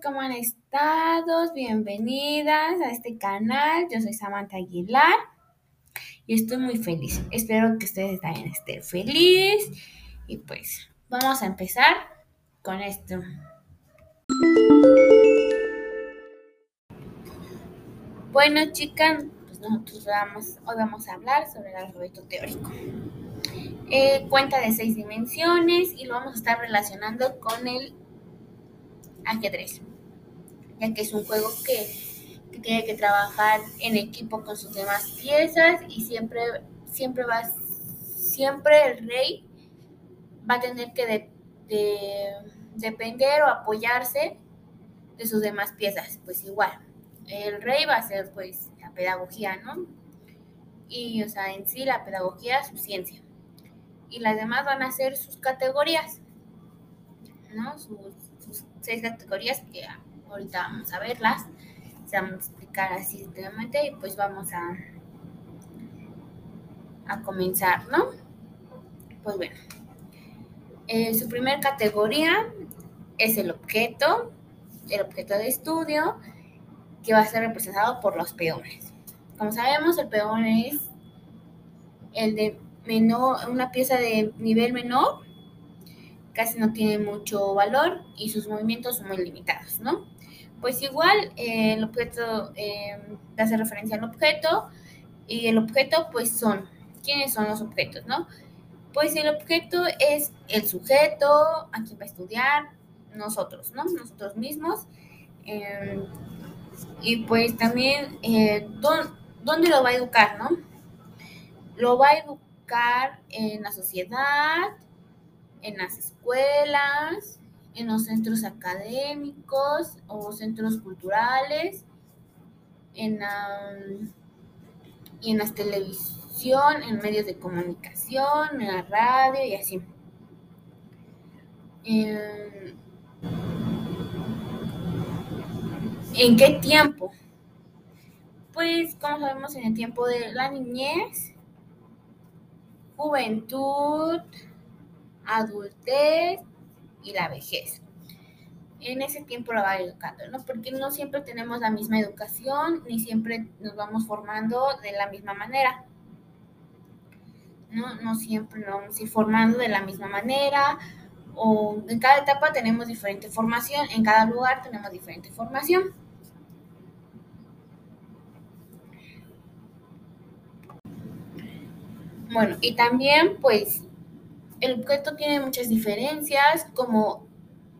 ¿cómo han estado? Bienvenidas a este canal. Yo soy Samantha Aguilar y estoy muy feliz. Espero que ustedes también estén felices. Y pues vamos a empezar con esto. Bueno, chicas, pues nosotros vamos, hoy vamos a hablar sobre el alfabeto teórico. Eh, cuenta de seis dimensiones y lo vamos a estar relacionando con el ajedrez, ya que es un juego que, tiene que trabajar en equipo con sus demás piezas y siempre, siempre va, siempre el rey va a tener que depender o apoyarse de sus demás piezas, pues igual. El rey va a ser pues la pedagogía, ¿no? Y, o sea, en sí la pedagogía es su ciencia. Y las demás van a ser sus categorías, ¿no? Sus seis categorías que ahorita vamos a verlas, se vamos a explicar así simplemente y pues vamos a, a comenzar, ¿no? Pues bueno, eh, su primera categoría es el objeto, el objeto de estudio, que va a ser representado por los peones. Como sabemos, el peón es el de menor, una pieza de nivel menor casi no tiene mucho valor y sus movimientos son muy limitados, ¿no? Pues igual eh, el objeto eh, hace referencia al objeto y el objeto pues son, ¿quiénes son los objetos, no? Pues el objeto es el sujeto, a quien va a estudiar, nosotros, ¿no? Nosotros mismos. Em, y pues también, eh, ¿dónde lo va a educar, no? Lo va a educar en la sociedad, en las escuelas, en los centros académicos o centros culturales, en, y en las televisión, en medios de comunicación, en la radio y así. Em, ¿En qué tiempo? Pues como sabemos en el tiempo de la niñez, juventud, adultez y la vejez. En ese tiempo lo va educando, ¿no? Porque no siempre tenemos la misma educación, ni siempre nos vamos formando de la misma manera. No, no siempre nos vamos a ir formando de la misma manera, o en cada etapa tenemos diferente formación, en cada lugar tenemos diferente formación. Bueno, y también pues el objeto tiene muchas diferencias como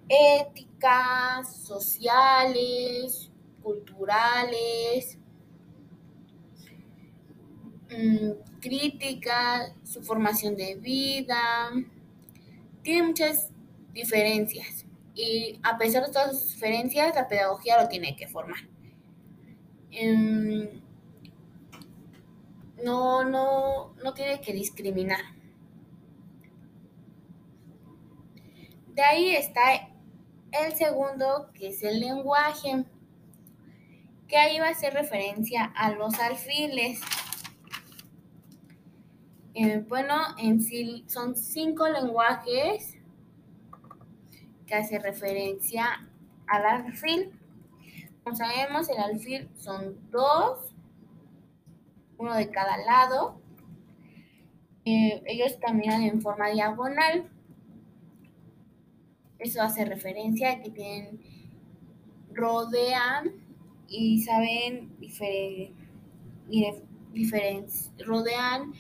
éticas, sociales, culturales, mm, crítica, su formación de vida. Tiene muchas diferencias y a pesar de todas sus diferencias, la pedagogía lo tiene que formar. Em, no, no, no tiene que discriminar. De ahí está el segundo, que es el lenguaje, que ahí va a hacer referencia a los alfiles. Eh, bueno, en sí son cinco lenguajes que hace referencia al alfil. Como sabemos, el alfil son dos, uno de cada lado. Eh, ellos caminan en forma diagonal. Eso hace referencia a que tienen, rodean y saben rodean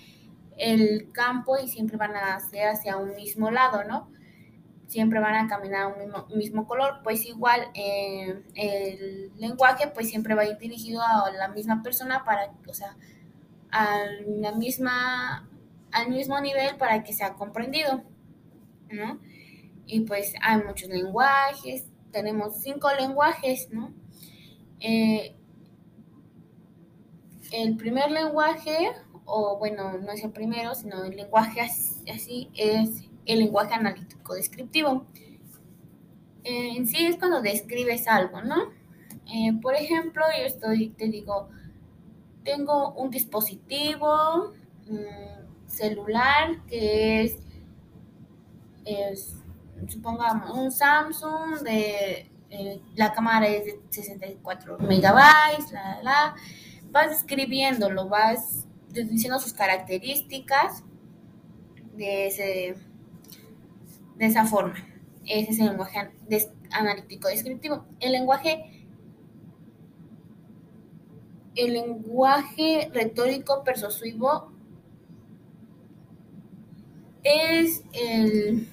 el campo y siempre van a hacer hacia un mismo lado, ¿no? Siempre van a caminar un mismo, color, pues igual eh, el lenguaje pues siempre va a ir dirigido a la misma persona para, o sea, a la misma, al mismo nivel para que sea comprendido, ¿no? Y pues hay muchos lenguajes, tenemos cinco lenguajes, ¿no? Eh, el primer lenguaje, o bueno, no es el primero, sino el lenguaje así, es el lenguaje analítico descriptivo. Eh, en sí es cuando describes algo, ¿no? Eh, por ejemplo, yo estoy, te digo, tengo un dispositivo mm, celular que es, es supongamos, un Samsung de eh, la cámara es de 64 megabytes, la, la, vas escribiéndolo, vas diciendo sus características de, ese, de esa forma. Ese es el lenguaje analítico descriptivo. El lenguaje, el lenguaje retórico persuasivo es el,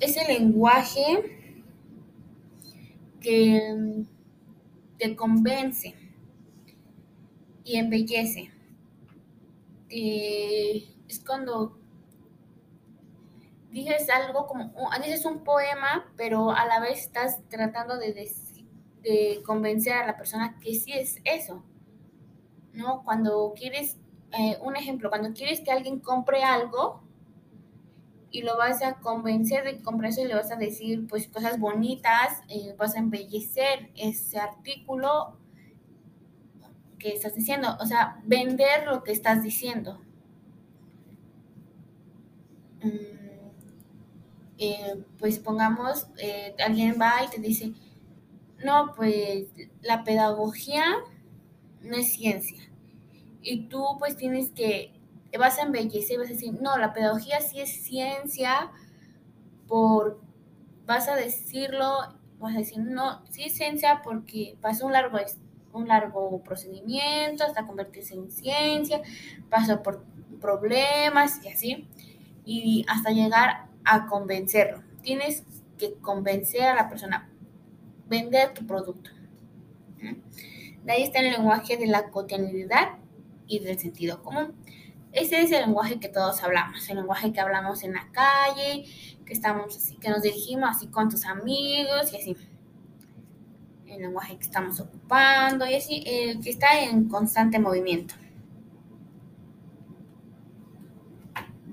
es el lenguaje que te convence y embellece. Eh, es cuando dices algo como, dices un poema, pero a la vez estás tratando de, de convencer a la persona que sí es eso. ¿No? Cuando quieres, eh, un ejemplo, cuando quieres que alguien compre algo y lo vas a convencer de comprar eso y le vas a decir pues cosas bonitas, eh, vas a embellecer ese artículo que estás diciendo, o sea, vender lo que estás diciendo. Mm, eh, pues pongamos, eh, alguien va y te dice, no, pues la pedagogía no es ciencia. Y tú pues tienes que, vas a embellecer, vas a decir, no, la pedagogía sí es ciencia, por, vas a decirlo, vas a decir, no, sí es ciencia porque pasó un largo, un largo procedimiento hasta convertirse en ciencia, pasó por problemas y así, y hasta llegar a convencerlo. Tienes que convencer a la persona, vender tu producto. De ahí está el lenguaje de la cotidianidad y del sentido común. Ese es el lenguaje que todos hablamos, el lenguaje que hablamos en la calle, que estamos así, que nos dirigimos así con tus amigos y así. El lenguaje que estamos ocupando y así, el que está en constante movimiento.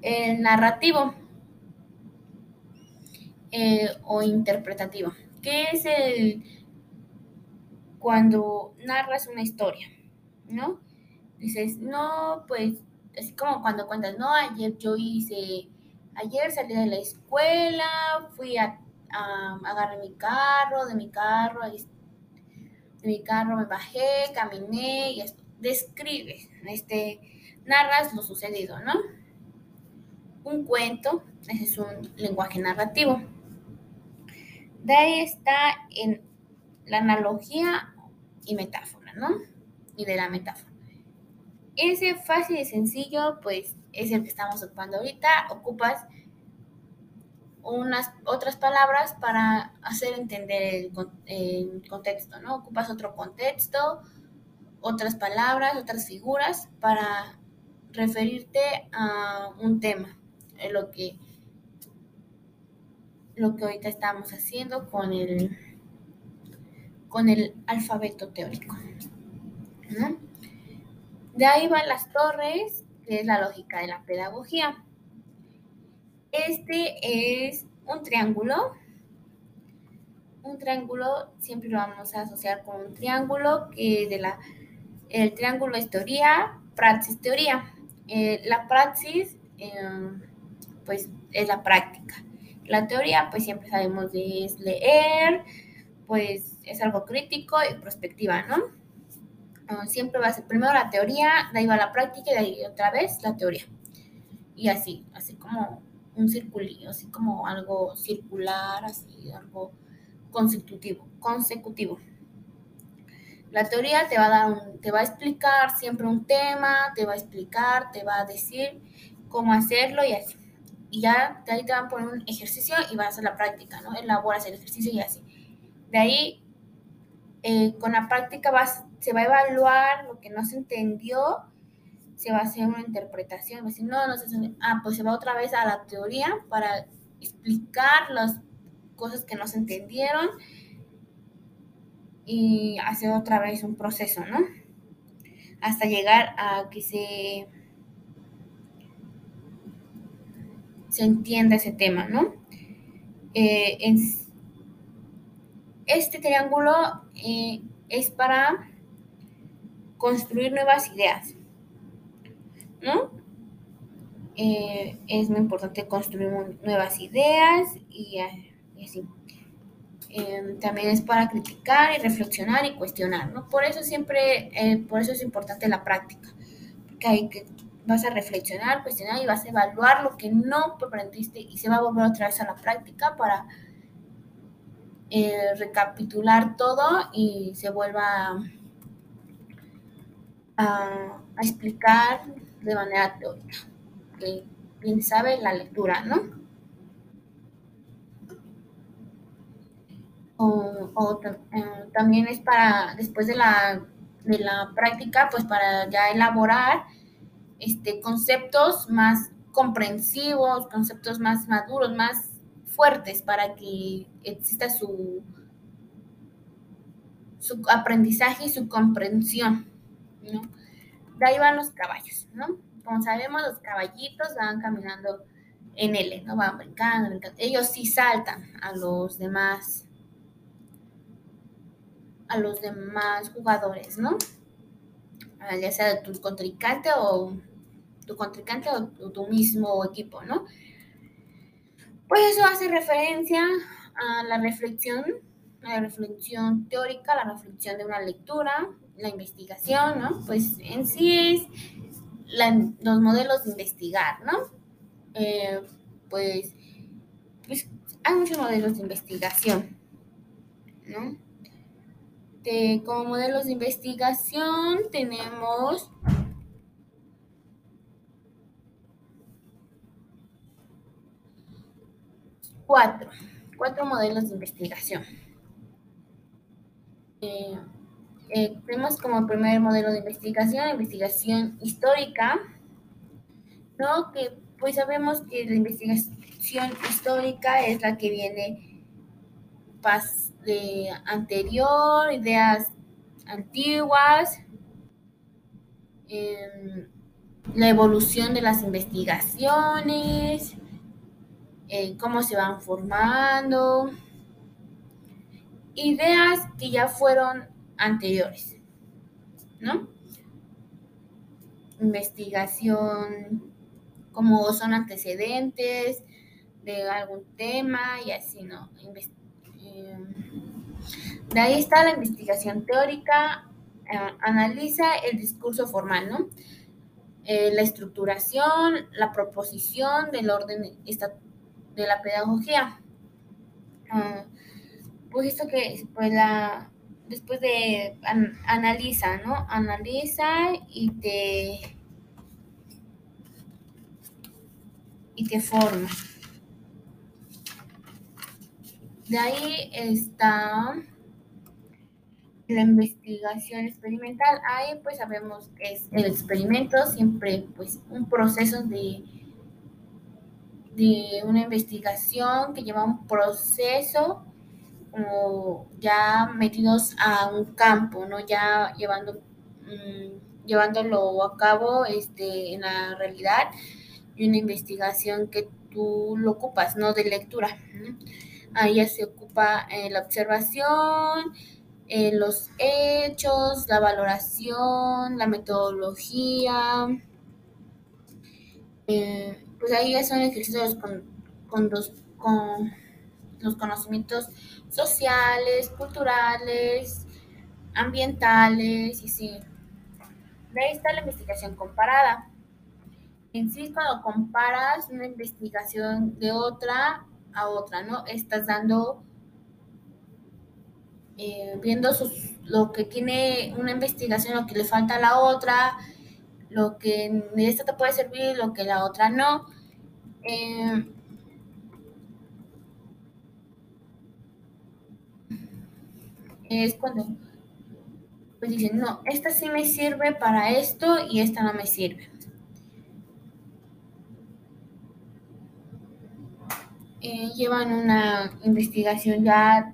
El narrativo eh, o interpretativo, que es el cuando narras una historia, ¿no? Dices, no, pues, así como cuando cuentas, no, ayer yo hice, ayer salí de la escuela, fui a, agarré mi carro, de mi carro, de mi carro me bajé, caminé y esto. Describes, este, narras lo sucedido, ¿no? Un cuento, ese es un lenguaje narrativo. De ahí está en la analogía y metáfora, ¿no? Y de la metáfora. Ese fácil y sencillo, pues es el que estamos ocupando ahorita. Ocupas unas otras palabras para hacer entender el, contexto, ¿no? Ocupas otro contexto, otras palabras, otras figuras para referirte a un tema, lo que lo que ahorita estamos haciendo con el, con el alfabeto teórico. De ahí van las torres, que es la lógica de la pedagogía. Este es un triángulo. Un triángulo siempre lo vamos a asociar con un triángulo que de la el triángulo es teoría, praxis teoría. Eh, la praxis em, pues es la práctica la teoría, pues siempre sabemos de es leer, pues es algo crítico y prospectiva, ¿no? Ah, siempre va a ser primero la teoría, de ahí va la práctica y de ahí otra vez la teoría. Y así, así como un circulillo, así como algo circular, así algo consecutivo, consecutivo. La teoría te va a dar te va a explicar siempre un tema, te va a explicar, te va a decir cómo hacerlo y así y ya de ahí te van a poner un ejercicio y vas a hacer la práctica, ¿no? Elaboras el ejercicio y así. De ahí, eh, con la práctica se va a evaluar lo que no se entendió, se va a hacer una interpretación, va no, no se ah, pues se va otra vez a la teoría para explicar las cosas que no se entendieron y hacer otra vez un proceso, ¿no? Hasta llegar a que se se entienda ese tema, ¿no? Eh, este triángulo eh, es para construir nuevas ideas, ¿no? Eh, es muy importante construir nuevas ideas y, así. Em, también es para criticar y reflexionar y cuestionar, ¿no? Por eso siempre, eh, por eso es importante la práctica, porque hay que, vas a reflexionar, cuestionar y vas a evaluar lo que no aprendiste y se va a volver otra vez a la práctica para eh, recapitular todo y se vuelva a, explicar de manera teórica, que bien sabe la lectura, ¿no? o, eh, también es para, después de la, de la práctica, pues para ya elaborar este, conceptos más comprensivos, conceptos más maduros, más fuertes para que exista su, su aprendizaje y su comprensión, ¿no? De ahí van los caballos, ¿no? Como sabemos, los caballitos van caminando en L, ¿no? Van brincando, brincando. Ellos sí saltan a los demás a los demás jugadores, ¿no? Ah, ya sea tu contrincante o tu contrincante o tu mismo equipo, ¿no? Pues eso hace referencia a la reflexión, la reflexión teórica, la reflexión de una lectura, la investigación, ¿no? Pues en sí es los modelos de investigar, ¿no? Eh, pues, pues hay muchos modelos de investigación, ¿no? como modelos de investigación tenemos cuatro, cuatro modelos de investigación. Eh, eh, tenemos como primer modelo de investigación, investigación histórica, ¿no? Que pues sabemos que la investigación histórica es la que viene de anterior, ideas antiguas, em, la evolución de las investigaciones, cómo se van formando, ideas que ya fueron anteriores, ¿no? Investigación, como son antecedentes de algún tema y así, ¿no? de ahí está la investigación teórica, eh, analiza el discurso formal, ¿no? Eh, la estructuración, la proposición del orden de la pedagogía. Ah, pues esto que pues la después de analiza, ¿no? Analiza y te y te forma. De ahí está la investigación experimental. Ahí pues sabemos que es el experimento, siempre pues un proceso de, de una investigación que lleva un proceso como ya metidos a un campo, ¿no? Ya llevando, mm, llevándolo a cabo este, en la realidad y una investigación que tú lo ocupas, no de lectura. Ahí ya se ocupa eh, la observación, eh, los hechos, la valoración, la metodología. Eh, pues ahí son ejercicios con, con, con los conocimientos sociales, culturales, ambientales y sí. De ahí está la investigación comparada. En sí, cuando comparas una investigación de otra, a otra, ¿no? Estás dando, eh, viendo lo que tiene una investigación, lo que le falta a la otra, lo que esta te puede servir, lo que la otra no. Eh, es cuando pues dicen, no, esta sí me sirve para esto y esta no me sirve. Eh, llevan una investigación ya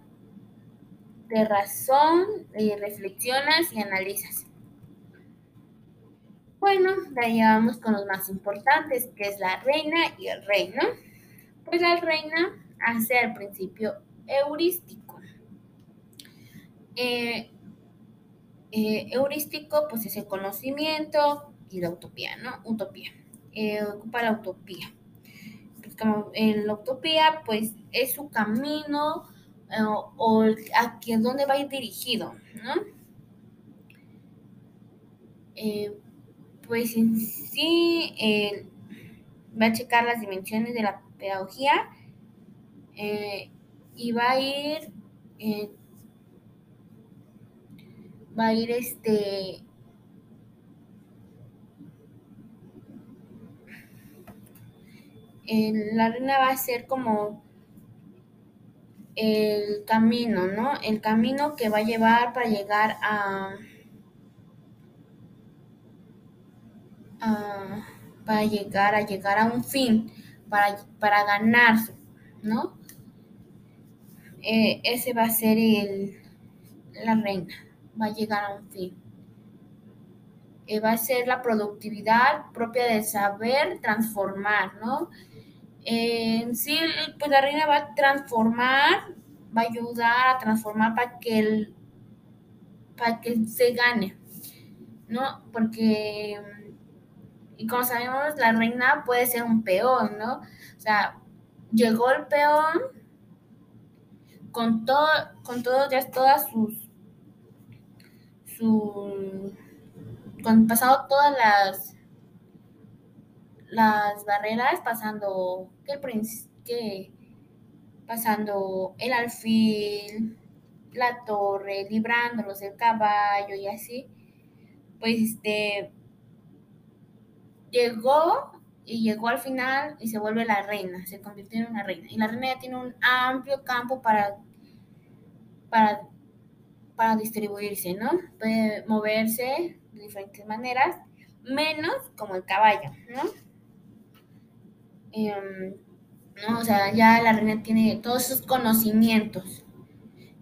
de razón, y reflexionas y analizas. Bueno, ya llevamos con los más importantes, que es la reina y el reino. Pues la reina hace al principio heurístico. Eh, eh, heurístico, pues es el conocimiento y la utopía, ¿no? Utopía. ocupa la utopía como en la utopía, pues es su camino o, a quién dónde va ir dirigido, ¿no? Eh, pues en sí va a checar las dimensiones de la pedagogía eh, y va a ir eh, va a ir este la reina va a ser como el camino, ¿no? El camino que va a llevar para llegar a, para llegar a llegar a un fin, para, para ¿no? Eh, ese va a ser el, la reina, va a llegar a un fin. Eh, va a ser la productividad propia del saber transformar, ¿no? En sí, pues la reina va a transformar, va a ayudar a transformar para que el, para que se gane, ¿no? Porque, y como sabemos, la reina puede ser un peón, ¿no? O sea, llegó el peón con todo, con todo, ya todas sus, su, con pasado todas las las barreras pasando que el que pasando el alfil, la torre, librándolos del caballo y así, pues este llegó y llegó al final y se vuelve la reina, se convirtió en una reina. Y la reina ya tiene un amplio campo para, para, para distribuirse, ¿no? Puede moverse de diferentes maneras, menos como el caballo, ¿no? Em, ¿no? O sea, ya la reina tiene todos sus conocimientos.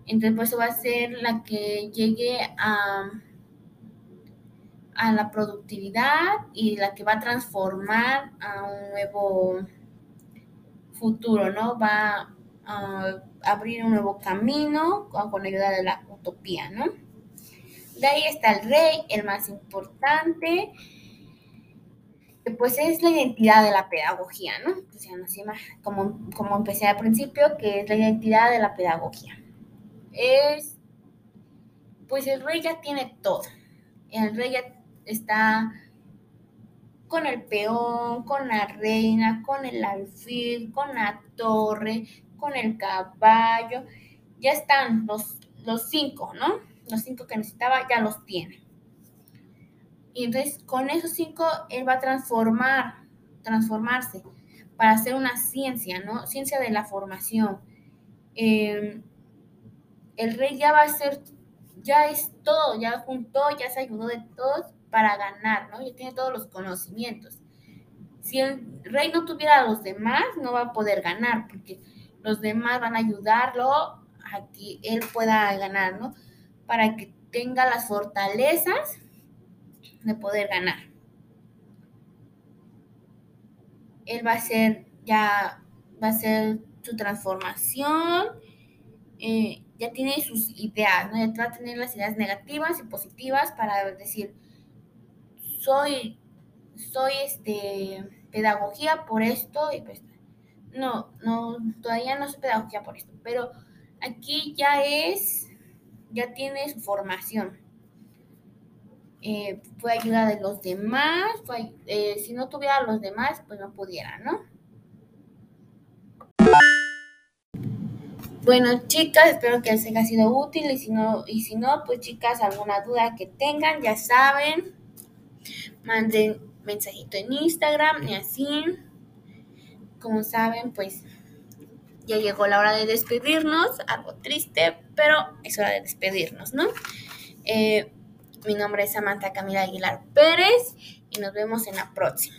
Entonces, pues eso va a ser la que llegue a, a la productividad y la que va a transformar a un nuevo futuro, ¿no? Va a abrir un nuevo camino con, ayuda de la utopía, ¿no? De ahí está el rey, el más importante, pues es la identidad de la pedagogía, ¿no? Como, como empecé al principio, que es la identidad de la pedagogía. Es, pues el rey ya tiene todo. El rey ya está con el peón, con la reina, con el alfil, con la torre, con el caballo. Ya están los, los cinco, ¿no? Los cinco que necesitaba ya los tiene. Y entonces con esos cinco él va a transformar, transformarse para hacer una ciencia, ¿no? Ciencia de la formación. Em, el rey ya va a ser, ya es todo, ya juntó, ya se ayudó de todos para ganar, ¿no? Ya tiene todos los conocimientos. Si el rey no tuviera a los demás, no va a poder ganar, porque los demás van a ayudarlo a que él pueda ganar, ¿no? Para que tenga las fortalezas de poder ganar. Él va a ser ya, va a ser su transformación, eh, ya tiene sus ideas, ¿no? Ya va a tener las ideas negativas y positivas para decir, soy, soy este, pedagogía por esto y pues, no, no, todavía no soy pedagogía por esto, pero aquí ya es, ya tiene su formación eh, fue ayuda de los demás, eh, si no tuviera los demás, pues no pudiera, ¿no? Bueno, chicas, espero que les haya sido útil y si no, y si no, pues chicas, alguna duda que tengan, ya saben, manden mensajito en Instagram y así. Como saben, pues ya llegó la hora de despedirnos, algo triste, pero es hora de despedirnos, ¿no? Eh, mi nombre es Samantha Camila Aguilar Pérez y nos vemos en la próxima.